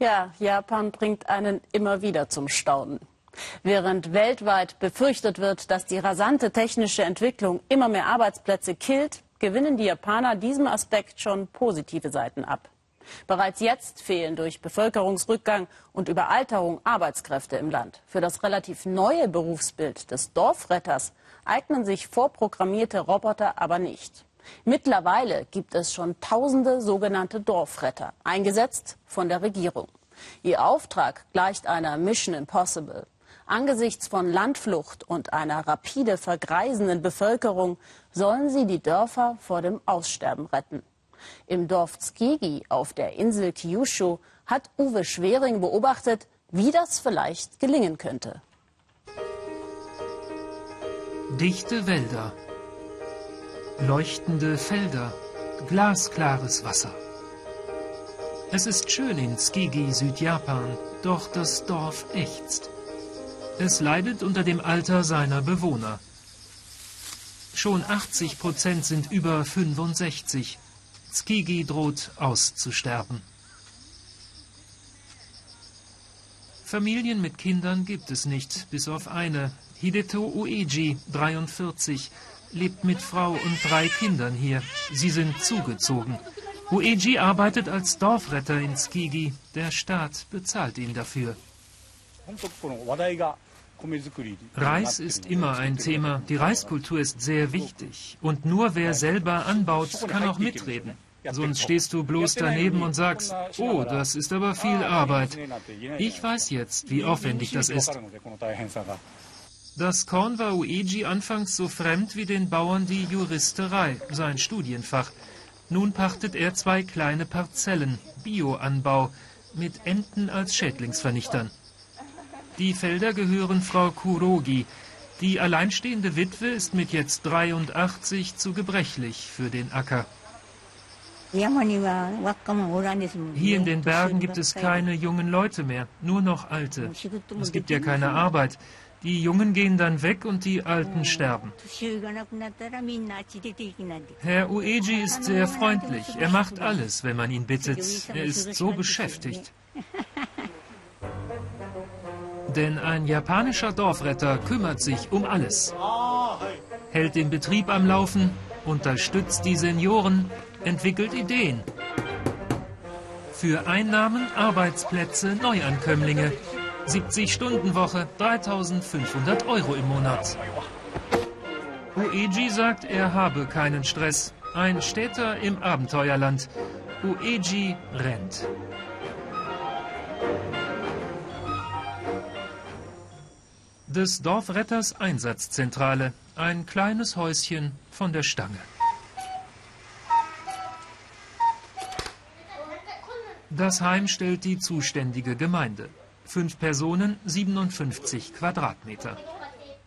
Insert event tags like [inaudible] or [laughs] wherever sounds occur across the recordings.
Ja, Japan bringt einen immer wieder zum Staunen. Während weltweit befürchtet wird, dass die rasante technische Entwicklung immer mehr Arbeitsplätze killt, gewinnen die Japaner diesem Aspekt schon positive Seiten ab. Bereits jetzt fehlen durch Bevölkerungsrückgang und Überalterung Arbeitskräfte im Land. Für das relativ neue Berufsbild des Dorfretters eignen sich vorprogrammierte Roboter aber nicht. Mittlerweile gibt es schon tausende sogenannte Dorfretter, eingesetzt von der Regierung. Ihr Auftrag gleicht einer Mission Impossible. Angesichts von Landflucht und einer rapide vergreisenden Bevölkerung sollen sie die Dörfer vor dem Aussterben retten. Im Dorf Zgegi auf der Insel Kyushu hat Uwe Schwering beobachtet, wie das vielleicht gelingen könnte. Dichte Wälder, leuchtende Felder, glasklares Wasser. Es ist schön in Skigi, Südjapan, doch das Dorf ächzt. Es leidet unter dem Alter seiner Bewohner. Schon 80 Prozent sind über 65. Skigi droht auszusterben. Familien mit Kindern gibt es nicht, bis auf eine. Hideto Ueji, 43, lebt mit Frau und drei Kindern hier. Sie sind zugezogen. Ueji arbeitet als Dorfretter in Skigi. Der Staat bezahlt ihn dafür. Reis ist immer ein Thema. Die Reiskultur ist sehr wichtig. Und nur wer selber anbaut, kann auch mitreden. Sonst stehst du bloß daneben und sagst, oh, das ist aber viel Arbeit. Ich weiß jetzt, wie aufwendig das ist. Das Korn war Ueji anfangs so fremd wie den Bauern die Juristerei, sein Studienfach. Nun pachtet er zwei kleine Parzellen, Bioanbau, mit Enten als Schädlingsvernichtern. Die Felder gehören Frau Kurogi. Die alleinstehende Witwe ist mit jetzt 83 zu gebrechlich für den Acker. Hier in den Bergen gibt es keine jungen Leute mehr, nur noch alte. Es gibt ja keine Arbeit. Die Jungen gehen dann weg und die Alten sterben. Herr Ueji ist sehr freundlich. Er macht alles, wenn man ihn bittet. Er ist so beschäftigt. Denn ein japanischer Dorfretter kümmert sich um alles. Hält den Betrieb am Laufen, unterstützt die Senioren, entwickelt Ideen. Für Einnahmen, Arbeitsplätze, Neuankömmlinge. 70-Stunden-Woche, 3500 Euro im Monat. Ueji sagt, er habe keinen Stress. Ein Städter im Abenteuerland. Ueji rennt. des Dorfretters Einsatzzentrale. Ein kleines Häuschen von der Stange. Das Heim stellt die zuständige Gemeinde. Fünf Personen, 57 Quadratmeter.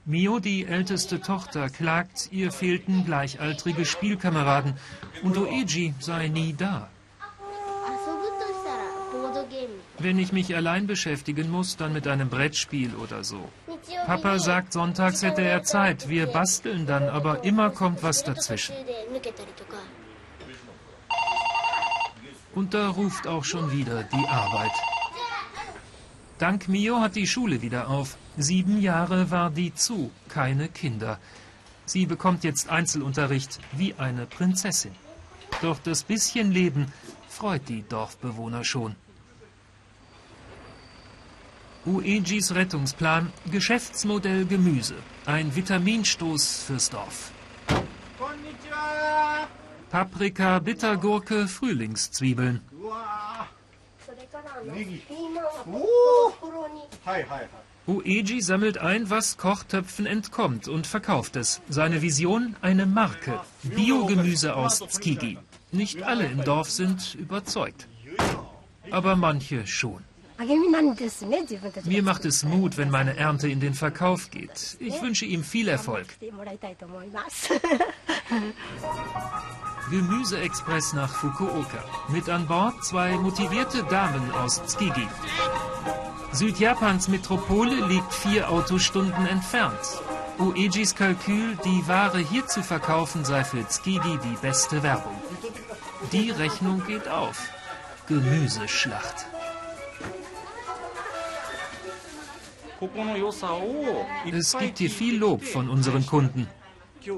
Mio, die älteste Tochter, klagt, ihr fehlten gleichaltrige Spielkameraden und Oeji sei nie da. Wenn ich mich allein beschäftigen muss, dann mit einem Brettspiel oder so. Papa sagt, sonntags hätte er Zeit. Wir basteln dann, aber immer kommt was dazwischen. Und da ruft auch schon wieder die Arbeit. Dank Mio hat die Schule wieder auf. Sieben Jahre war die zu, keine Kinder. Sie bekommt jetzt Einzelunterricht wie eine Prinzessin. Doch das bisschen Leben freut die Dorfbewohner schon. Uegis Rettungsplan Geschäftsmodell Gemüse. Ein Vitaminstoß fürs Dorf. Paprika, Bittergurke, Frühlingszwiebeln. Ueji sammelt ein, was Kochtöpfen entkommt und verkauft es. Seine Vision eine Marke. Biogemüse aus Tskigi. Nicht alle im Dorf sind überzeugt. Aber manche schon. Mir macht es Mut, wenn meine Ernte in den Verkauf geht. Ich wünsche ihm viel Erfolg. [laughs] Gemüseexpress nach Fukuoka. Mit an Bord zwei motivierte Damen aus Tsukigi. Südjapans Metropole liegt vier Autostunden entfernt. Uejis Kalkül, die Ware hier zu verkaufen, sei für Tsukigi die beste Werbung. Die Rechnung geht auf. Gemüseschlacht. Es gibt hier viel Lob von unseren Kunden.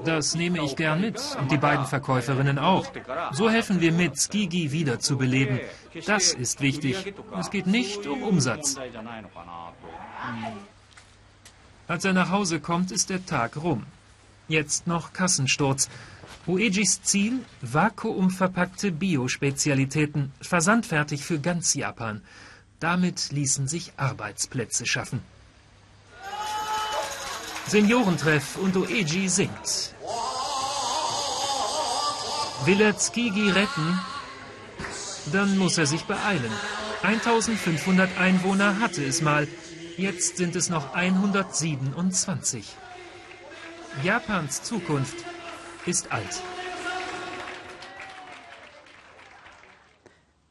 Das nehme ich gern mit und die beiden Verkäuferinnen auch. So helfen wir mit, Skigi wiederzubeleben. Das ist wichtig. Es geht nicht um Umsatz. Als er nach Hause kommt, ist der Tag rum. Jetzt noch Kassensturz. Uejis Ziel? Vakuumverpackte Biospezialitäten, versandfertig für ganz Japan. Damit ließen sich Arbeitsplätze schaffen. Seniorentreff und Oeji singt. Will er Tskigi retten? Dann muss er sich beeilen. 1500 Einwohner hatte es mal. Jetzt sind es noch 127. Japans Zukunft ist alt.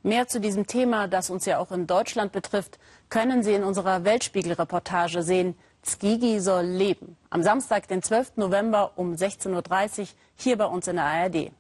Mehr zu diesem Thema, das uns ja auch in Deutschland betrifft, können Sie in unserer Weltspiegel-Reportage sehen. Skigi soll leben. Am Samstag, den 12. November um 16.30 Uhr hier bei uns in der ARD.